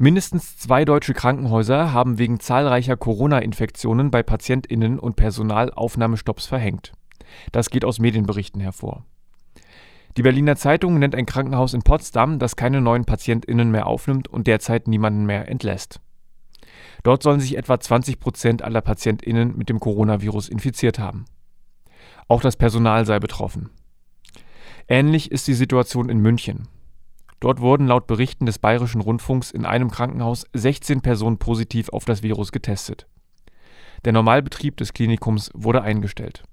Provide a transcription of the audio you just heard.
Mindestens zwei deutsche Krankenhäuser haben wegen zahlreicher Corona-Infektionen bei PatientInnen und Personal Aufnahmestopps verhängt. Das geht aus Medienberichten hervor. Die Berliner Zeitung nennt ein Krankenhaus in Potsdam, das keine neuen PatientInnen mehr aufnimmt und derzeit niemanden mehr entlässt. Dort sollen sich etwa 20 Prozent aller PatientInnen mit dem Coronavirus infiziert haben. Auch das Personal sei betroffen. Ähnlich ist die Situation in München. Dort wurden laut Berichten des Bayerischen Rundfunks in einem Krankenhaus 16 Personen positiv auf das Virus getestet. Der Normalbetrieb des Klinikums wurde eingestellt